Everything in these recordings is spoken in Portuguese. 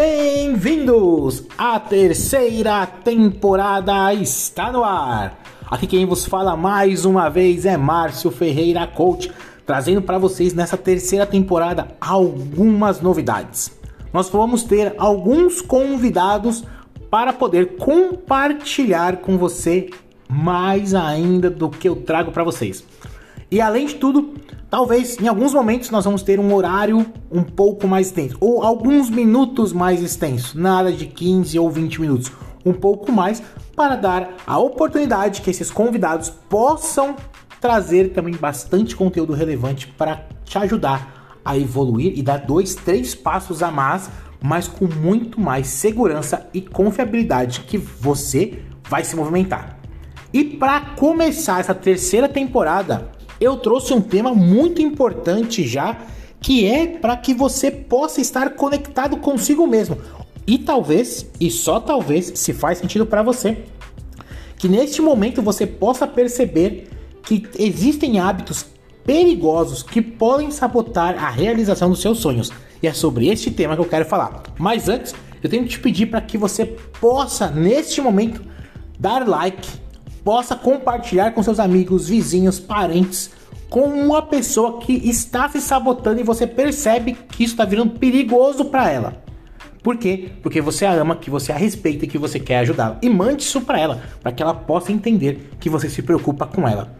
Bem-vindos! A terceira temporada está no ar. Aqui quem vos fala mais uma vez é Márcio Ferreira Coach, trazendo para vocês nessa terceira temporada algumas novidades. Nós vamos ter alguns convidados para poder compartilhar com você mais ainda do que eu trago para vocês. E além de tudo, talvez em alguns momentos nós vamos ter um horário um pouco mais extenso, ou alguns minutos mais extensos, nada de 15 ou 20 minutos, um pouco mais, para dar a oportunidade que esses convidados possam trazer também bastante conteúdo relevante para te ajudar a evoluir e dar dois, três passos a mais, mas com muito mais segurança e confiabilidade que você vai se movimentar. E para começar essa terceira temporada, eu trouxe um tema muito importante já, que é para que você possa estar conectado consigo mesmo. E talvez, e só talvez, se faz sentido para você, que neste momento você possa perceber que existem hábitos perigosos que podem sabotar a realização dos seus sonhos. E é sobre este tema que eu quero falar. Mas antes, eu tenho que te pedir para que você possa, neste momento, dar like possa compartilhar com seus amigos, vizinhos, parentes, com uma pessoa que está se sabotando e você percebe que isso está virando perigoso para ela. Por quê? Porque você a ama, que você a respeita e que você quer ajudá-la. E mande isso para ela, para que ela possa entender que você se preocupa com ela.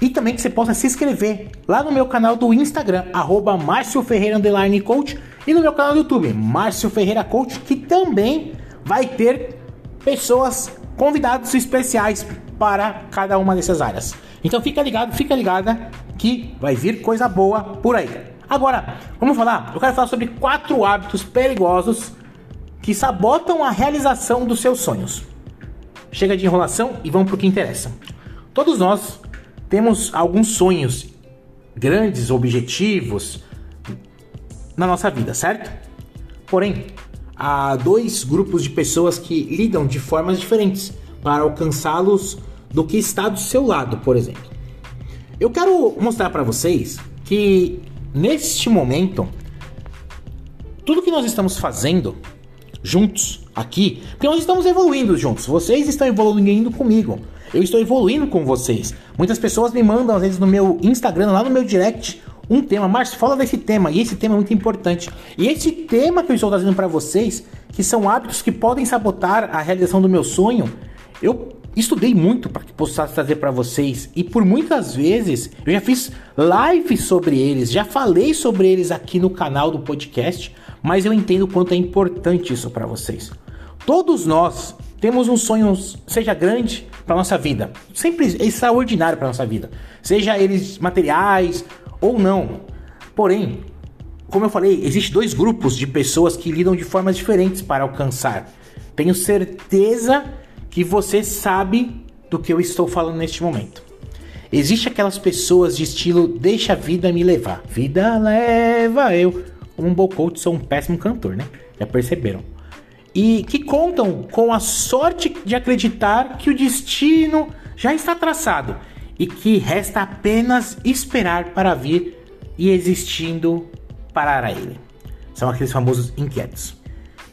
E também que você possa se inscrever lá no meu canal do Instagram, arroba Márcio Ferreira Coach, e no meu canal do YouTube, Márcio Ferreira Coach, que também vai ter pessoas convidados especiais para cada uma dessas áreas. Então fica ligado, fica ligada que vai vir coisa boa por aí. Agora, vamos falar? Eu quero falar sobre quatro hábitos perigosos que sabotam a realização dos seus sonhos. Chega de enrolação e vamos para o que interessa. Todos nós temos alguns sonhos, grandes objetivos na nossa vida, certo? Porém, há dois grupos de pessoas que lidam de formas diferentes para alcançá-los do que está do seu lado, por exemplo. Eu quero mostrar para vocês que neste momento tudo que nós estamos fazendo juntos aqui, porque nós estamos evoluindo juntos. Vocês estão evoluindo comigo. Eu estou evoluindo com vocês. Muitas pessoas me mandam às vezes no meu Instagram, lá no meu direct, um tema. Márcio, fala desse tema. E esse tema é muito importante. E esse tema que eu estou trazendo para vocês, que são hábitos que podem sabotar a realização do meu sonho, eu estudei muito para que possa trazer para vocês. E por muitas vezes eu já fiz lives sobre eles, já falei sobre eles aqui no canal do podcast. Mas eu entendo o quanto é importante isso para vocês. Todos nós temos um sonho, seja grande para nossa vida, sempre extraordinário para nossa vida, seja eles materiais, ou não. Porém, como eu falei, existem dois grupos de pessoas que lidam de formas diferentes para alcançar. Tenho certeza que você sabe do que eu estou falando neste momento. Existem aquelas pessoas de estilo deixa a vida me levar. Vida leva eu. Um bom coach, sou um péssimo cantor, né? Já perceberam. E que contam com a sorte de acreditar que o destino já está traçado e que resta apenas esperar para vir e existindo parar a ele. São aqueles famosos inquietos,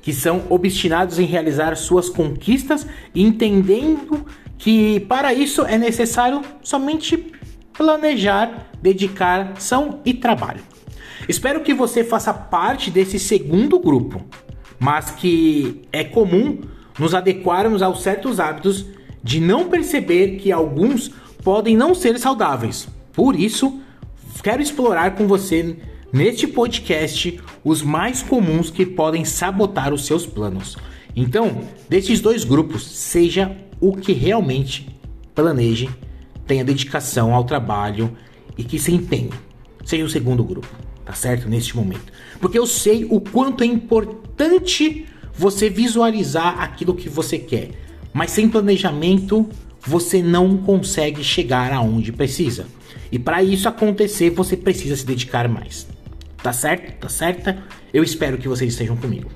que são obstinados em realizar suas conquistas, entendendo que para isso é necessário somente planejar, dedicação e trabalho. Espero que você faça parte desse segundo grupo, mas que é comum nos adequarmos aos certos hábitos de não perceber que alguns podem não ser saudáveis. Por isso, quero explorar com você neste podcast os mais comuns que podem sabotar os seus planos. Então, desses dois grupos, seja o que realmente planeje, tenha dedicação ao trabalho e que se empenhe. Seja o segundo grupo, tá certo? Neste momento. Porque eu sei o quanto é importante você visualizar aquilo que você quer. Mas sem planejamento, você não consegue chegar aonde precisa. E para isso acontecer, você precisa se dedicar mais. Tá certo? Tá certa? Eu espero que vocês estejam comigo.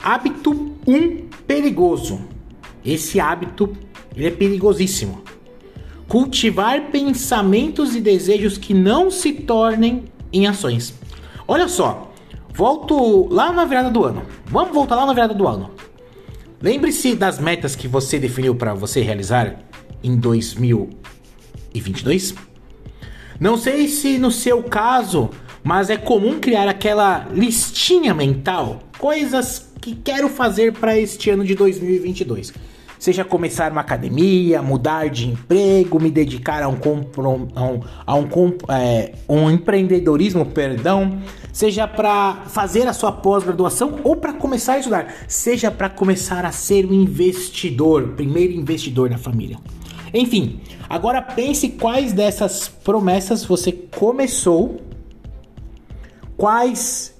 Hábito 1 um, perigoso. Esse hábito ele é perigosíssimo. Cultivar pensamentos e desejos que não se tornem em ações. Olha só, Volto lá na virada do ano. Vamos voltar lá na virada do ano. Lembre-se das metas que você definiu para você realizar em 2022. Não sei se no seu caso, mas é comum criar aquela listinha mental, coisas que quero fazer para este ano de 2022 seja começar uma academia, mudar de emprego, me dedicar a um, a um, a um, é, um empreendedorismo, perdão, seja para fazer a sua pós-graduação ou para começar a estudar, seja para começar a ser um investidor, primeiro investidor na família. Enfim, agora pense quais dessas promessas você começou, quais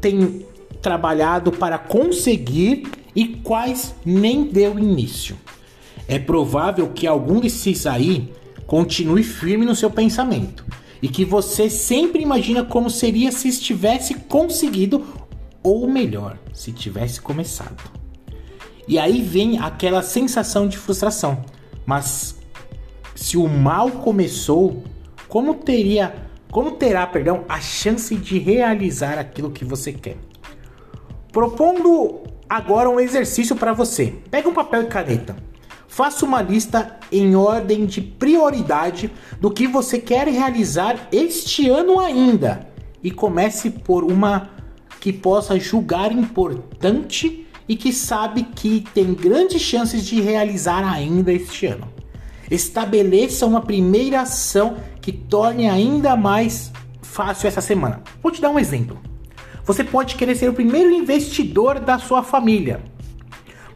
tem trabalhado para conseguir e quais nem deu início. É provável que algum desses aí continue firme no seu pensamento e que você sempre imagina como seria se estivesse conseguido ou melhor, se tivesse começado. E aí vem aquela sensação de frustração. Mas se o mal começou, como teria, como terá, perdão, a chance de realizar aquilo que você quer? Propondo agora um exercício para você. Pega um papel e caneta. Faça uma lista em ordem de prioridade do que você quer realizar este ano ainda e comece por uma que possa julgar importante e que sabe que tem grandes chances de realizar ainda este ano. Estabeleça uma primeira ação que torne ainda mais fácil essa semana. Vou te dar um exemplo. Você pode querer ser o primeiro investidor da sua família.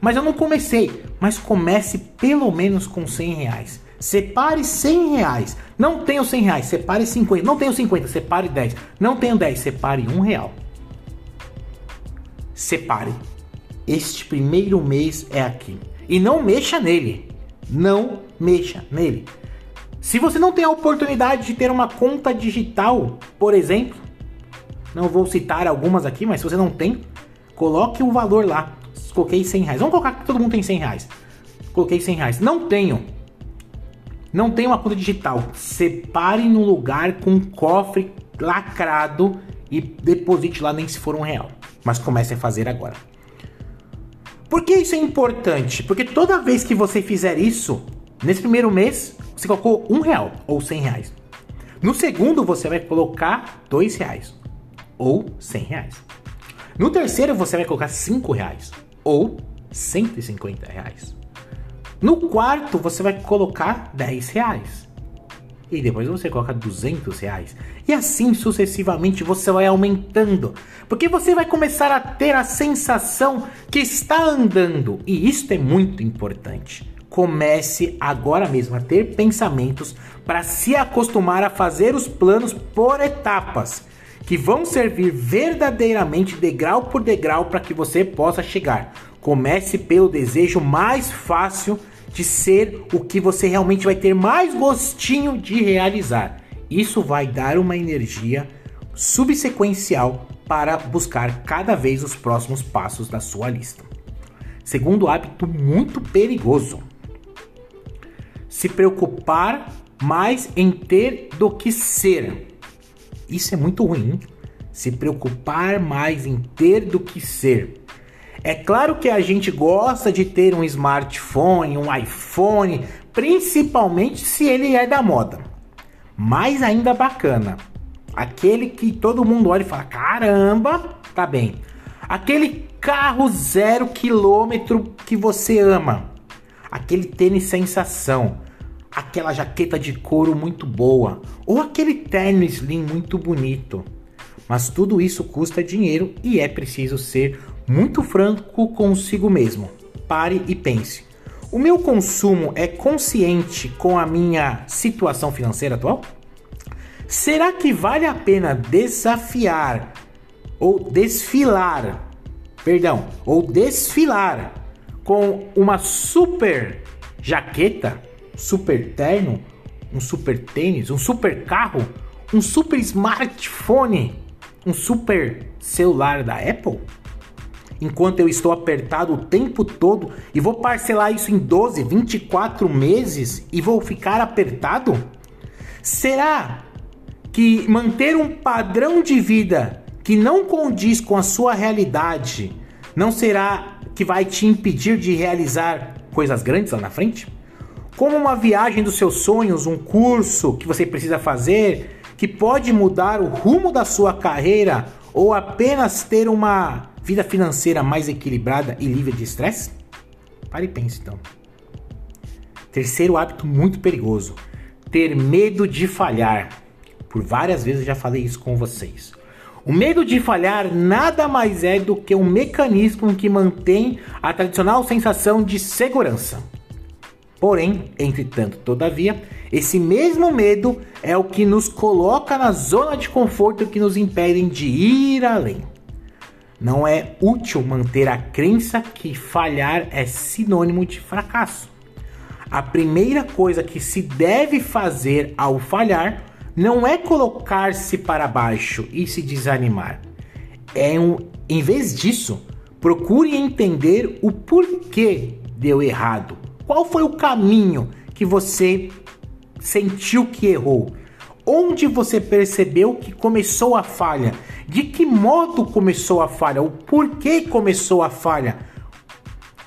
Mas eu não comecei. Mas comece pelo menos com 100 reais. Separe 100 reais. Não tenho 100 reais, separe 50. Não tenho 50, separe 10. Não tenho 10, separe 1 real. Separe. Este primeiro mês é aqui. E não mexa nele. Não mexa nele. Se você não tem a oportunidade de ter uma conta digital, por exemplo, não vou citar algumas aqui, mas se você não tem, coloque o valor lá. Coloquei 100 reais. Vamos colocar que todo mundo tem 100 reais. Coloquei 100 reais. Não tenho. Não tenho uma conta digital. Separe no lugar com um cofre lacrado e deposite lá nem se for um real. Mas comece a fazer agora. Por que isso é importante? Porque toda vez que você fizer isso, nesse primeiro mês, você colocou um real ou 100 reais. No segundo, você vai colocar dois reais ou 100 reais. No terceiro você vai colocar 5 reais ou 150 reais. No quarto você vai colocar 10 reais. E depois você coloca 200 reais. E assim sucessivamente você vai aumentando. Porque você vai começar a ter a sensação que está andando. E isso é muito importante. Comece agora mesmo a ter pensamentos para se acostumar a fazer os planos por etapas que vão servir verdadeiramente degrau por degrau para que você possa chegar. Comece pelo desejo mais fácil de ser o que você realmente vai ter mais gostinho de realizar. Isso vai dar uma energia subsequencial para buscar cada vez os próximos passos da sua lista. Segundo hábito muito perigoso: se preocupar mais em ter do que ser. Isso é muito ruim. Se preocupar mais em ter do que ser. É claro que a gente gosta de ter um smartphone, um iPhone, principalmente se ele é da moda. Mais ainda bacana, aquele que todo mundo olha e fala: caramba, tá bem. Aquele carro zero quilômetro que você ama, aquele tênis sensação, aquela jaqueta de couro muito boa ou aquele terno slim muito bonito. Mas tudo isso custa dinheiro e é preciso ser muito franco consigo mesmo. Pare e pense. O meu consumo é consciente com a minha situação financeira atual? Será que vale a pena desafiar ou desfilar, perdão, ou desfilar com uma super jaqueta super terno, um super tênis, um super carro, um super smartphone, um super celular da Apple? Enquanto eu estou apertado o tempo todo e vou parcelar isso em 12, 24 meses e vou ficar apertado? Será que manter um padrão de vida que não condiz com a sua realidade, não será que vai te impedir de realizar coisas grandes lá na frente? Como uma viagem dos seus sonhos, um curso que você precisa fazer, que pode mudar o rumo da sua carreira ou apenas ter uma vida financeira mais equilibrada e livre de estresse? Pare e pense então. Terceiro hábito muito perigoso: ter medo de falhar. Por várias vezes eu já falei isso com vocês. O medo de falhar nada mais é do que um mecanismo que mantém a tradicional sensação de segurança. Porém, entretanto, todavia, esse mesmo medo é o que nos coloca na zona de conforto que nos impedem de ir além. Não é útil manter a crença que falhar é sinônimo de fracasso. A primeira coisa que se deve fazer ao falhar não é colocar-se para baixo e se desanimar. É um, em vez disso, procure entender o porquê deu errado. Qual foi o caminho que você sentiu que errou? Onde você percebeu que começou a falha? De que modo começou a falha? O porquê começou a falha?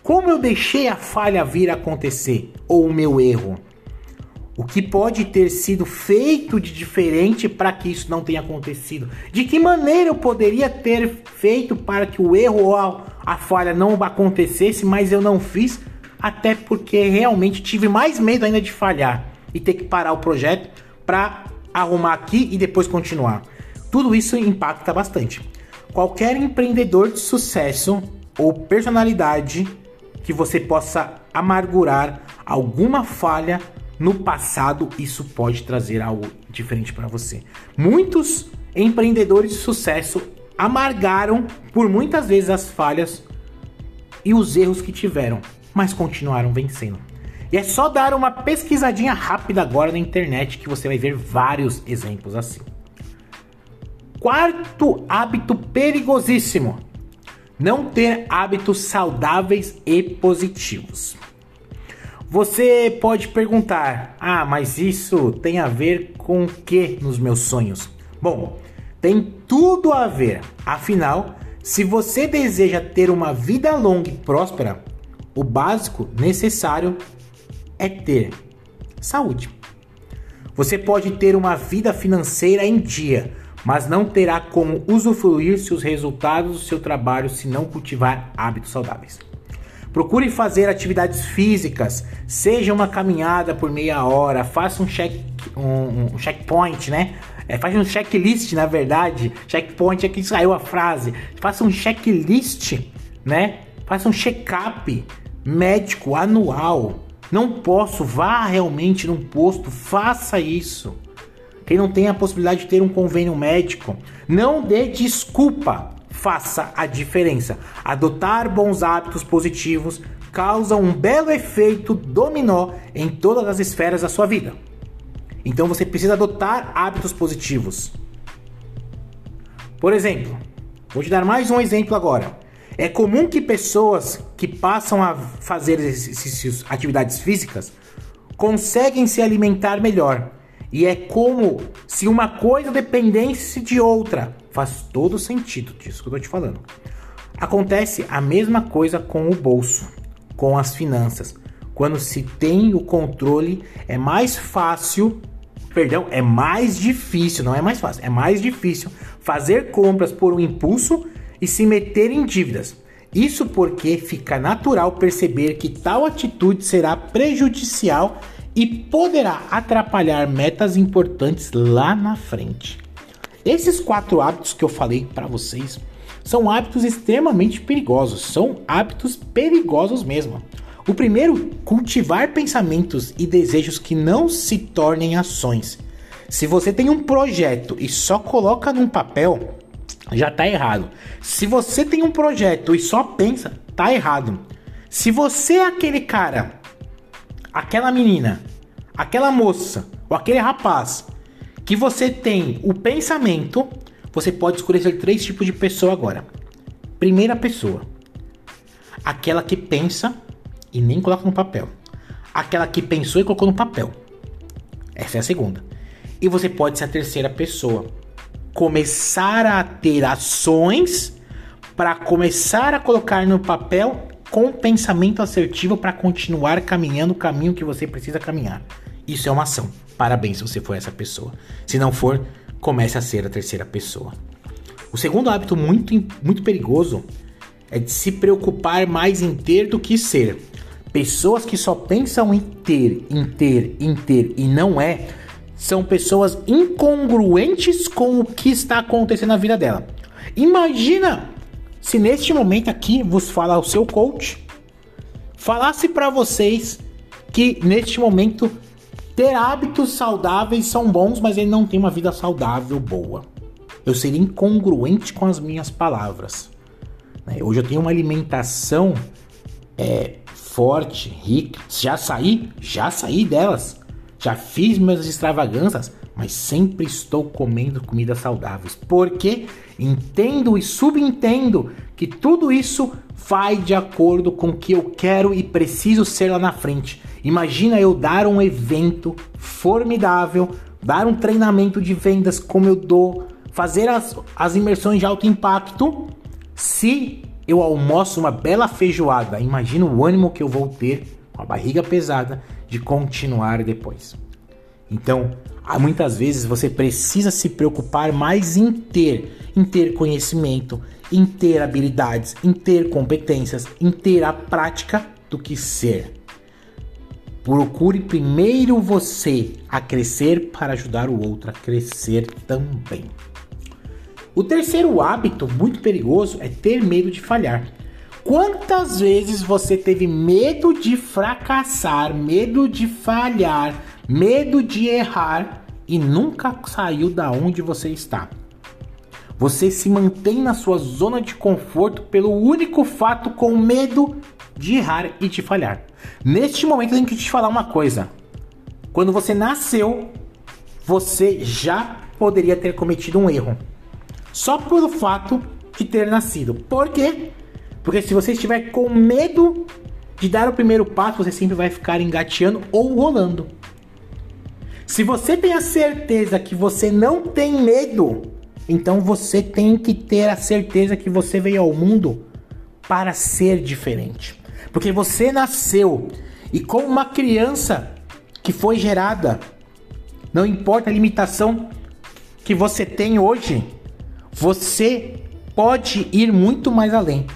Como eu deixei a falha vir acontecer? Ou o meu erro? O que pode ter sido feito de diferente para que isso não tenha acontecido? De que maneira eu poderia ter feito para que o erro ou a, falha não acontecesse, mas eu não fiz? Até porque realmente tive mais medo ainda de falhar e ter que parar o projeto para arrumar aqui e depois continuar. Tudo isso impacta bastante. Qualquer empreendedor de sucesso ou personalidade que você possa amargurar alguma falha no passado, isso pode trazer algo diferente para você. Muitos empreendedores de sucesso amargaram por muitas vezes as falhas e os erros que tiveram, mas continuaram vencendo. E é só dar uma pesquisadinha rápida agora na internet que você vai ver vários exemplos assim. Quarto hábito perigosíssimo: não ter hábitos saudáveis e positivos. Você pode perguntar: "Ah, mas isso tem a ver com o que nos meus sonhos?" Bom, tem tudo a ver. Afinal, se você deseja ter uma vida longa e próspera, o básico necessário é ter saúde. Você pode ter uma vida financeira em dia, mas não terá como usufruir seus resultados do seu trabalho se não cultivar hábitos saudáveis. Procure fazer atividades físicas, seja uma caminhada por meia hora, faça um, check, um, um checkpoint, né? É, faça um checklist, na verdade. Checkpoint é que saiu a frase. Faça um checklist, né? Faça um check-up médico anual. Não posso, vá realmente num posto, faça isso. Quem não tem a possibilidade de ter um convênio médico, não dê desculpa faça a diferença. Adotar bons hábitos positivos causa um belo efeito dominó em todas as esferas da sua vida. Então você precisa adotar hábitos positivos. Por exemplo, vou te dar mais um exemplo agora. É comum que pessoas que passam a fazer exercícios, atividades físicas, conseguem se alimentar melhor. E é como se uma coisa dependesse de outra. Faz todo sentido disso que eu tô te falando. Acontece a mesma coisa com o bolso, com as finanças. Quando se tem o controle, é mais fácil, perdão, é mais difícil, não é mais fácil, é mais difícil fazer compras por um impulso e se meter em dívidas. Isso porque fica natural perceber que tal atitude será prejudicial e poderá atrapalhar metas importantes lá na frente. Esses quatro hábitos que eu falei para vocês são hábitos extremamente perigosos, são hábitos perigosos mesmo. O primeiro, cultivar pensamentos e desejos que não se tornem ações. Se você tem um projeto e só coloca num papel, já tá errado. Se você tem um projeto e só pensa, tá errado. Se você é aquele cara, aquela menina, aquela moça ou aquele rapaz que você tem o pensamento, você pode escolher três tipos de pessoa agora. Primeira pessoa, aquela que pensa e nem coloca no papel. Aquela que pensou e colocou no papel. Essa é a segunda. E você pode ser a terceira pessoa. Começar a ter ações para começar a colocar no papel com pensamento assertivo para continuar caminhando o caminho que você precisa caminhar. Isso é uma ação. Parabéns se você for essa pessoa. Se não for, comece a ser a terceira pessoa. O segundo hábito muito, muito perigoso é de se preocupar mais em ter do que ser. Pessoas que só pensam em ter, em ter, em ter e não é, são pessoas incongruentes com o que está acontecendo na vida dela. Imagina se neste momento aqui vos fala o seu coach, falasse para vocês que neste momento ter hábitos saudáveis são bons, mas ele não tem uma vida saudável boa. Eu seria incongruente com as minhas palavras. Né? Hoje eu tenho uma alimentação é, forte, rica. Já saí, já saí delas. Já fiz minhas extravagâncias, mas sempre estou comendo comidas saudáveis. Porque entendo e subentendo que tudo isso vai de acordo com o que eu quero e preciso ser lá na frente. Imagina eu dar um evento formidável, dar um treinamento de vendas como eu dou, fazer as, as imersões de alto impacto se eu almoço uma bela feijoada, imagina o ânimo que eu vou ter com a barriga pesada de continuar depois. Então, muitas vezes você precisa se preocupar mais em ter, em ter conhecimento, em ter habilidades, em ter competências, em ter a prática do que ser. Procure primeiro você a crescer para ajudar o outro a crescer também. O terceiro hábito muito perigoso é ter medo de falhar. Quantas vezes você teve medo de fracassar, medo de falhar, medo de errar e nunca saiu da onde você está? Você se mantém na sua zona de conforto pelo único fato com medo de errar e de falhar. Neste momento eu tenho que te falar uma coisa. Quando você nasceu, você já poderia ter cometido um erro só pelo fato de ter nascido. Por quê? Porque se você estiver com medo de dar o primeiro passo, você sempre vai ficar engateando ou rolando. Se você tem a certeza que você não tem medo, então você tem que ter a certeza que você veio ao mundo para ser diferente. Porque você nasceu e como uma criança que foi gerada, não importa a limitação que você tem hoje, você pode ir muito mais além,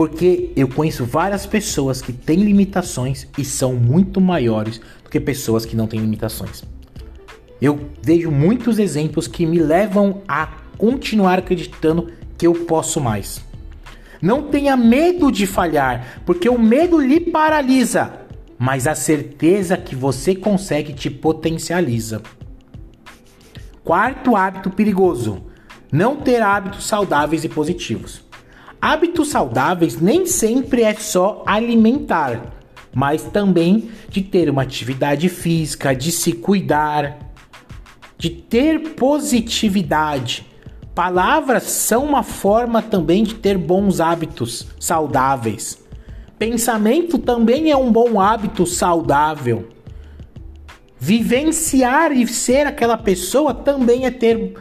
porque eu conheço várias pessoas que têm limitações e são muito maiores do que pessoas que não têm limitações. Eu vejo muitos exemplos que me levam a continuar acreditando que eu posso mais. Não tenha medo de falhar, porque o medo lhe paralisa, mas a certeza que você consegue te potencializa. Quarto hábito perigoso: não ter hábitos saudáveis e positivos. Hábitos saudáveis nem sempre é só alimentar, mas também de ter uma atividade física, de se cuidar, de ter positividade. Palavras são uma forma também de ter bons hábitos saudáveis. Pensamento também é um bom hábito saudável. Vivenciar e ser aquela pessoa também é ter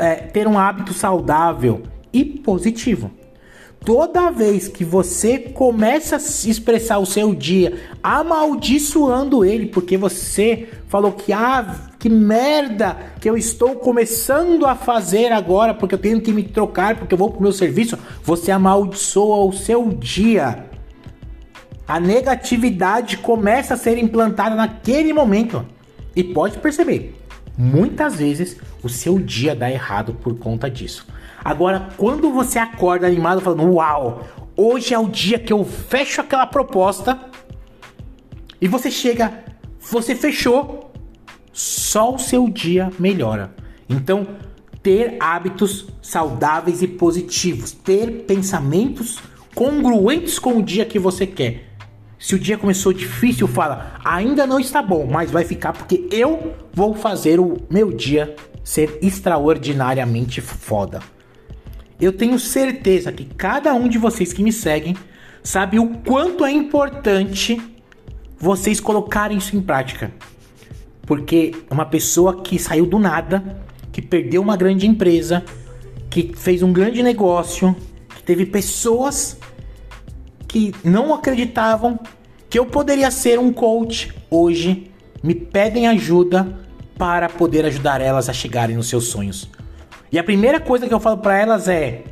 é, ter um hábito saudável e positivo. Toda vez que você começa a expressar o seu dia amaldiçoando ele, porque você falou que ah, que merda que eu estou começando a fazer agora, porque eu tenho que me trocar, porque eu vou pro meu serviço, você amaldiçoa o seu dia. A negatividade começa a ser implantada naquele momento. E pode perceber, Muitas vezes o seu dia dá errado por conta disso. Agora, quando você acorda animado falando, uau, hoje é o dia que eu fecho aquela proposta e você chega, você fechou, só o seu dia melhora. Então, ter hábitos saudáveis e positivos, ter pensamentos congruentes com o dia que você quer. Se o dia começou difícil, fala: ainda não está bom, mas vai ficar porque eu vou fazer o meu dia ser extraordinariamente foda. Eu tenho certeza que cada um de vocês que me seguem sabe o quanto é importante vocês colocarem isso em prática. Porque uma pessoa que saiu do nada, que perdeu uma grande empresa, que fez um grande negócio, que teve pessoas que não acreditavam que eu poderia ser um coach hoje, me pedem ajuda para poder ajudar elas a chegarem nos seus sonhos. E a primeira coisa que eu falo para elas é: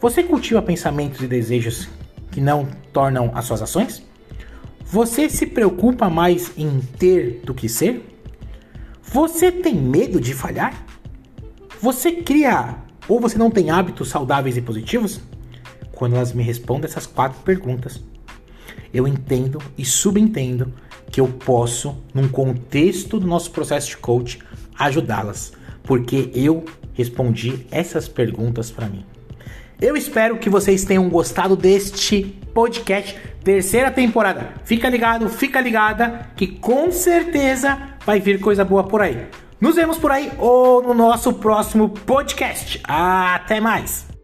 você cultiva pensamentos e desejos que não tornam as suas ações? Você se preocupa mais em ter do que ser? Você tem medo de falhar? Você cria ou você não tem hábitos saudáveis e positivos? Quando elas me respondem essas quatro perguntas, eu entendo e subentendo que eu posso, num contexto do nosso processo de coach, ajudá-las, porque eu respondi essas perguntas para mim. Eu espero que vocês tenham gostado deste podcast, terceira temporada. Fica ligado, fica ligada, que com certeza vai vir coisa boa por aí. Nos vemos por aí ou no nosso próximo podcast. Até mais!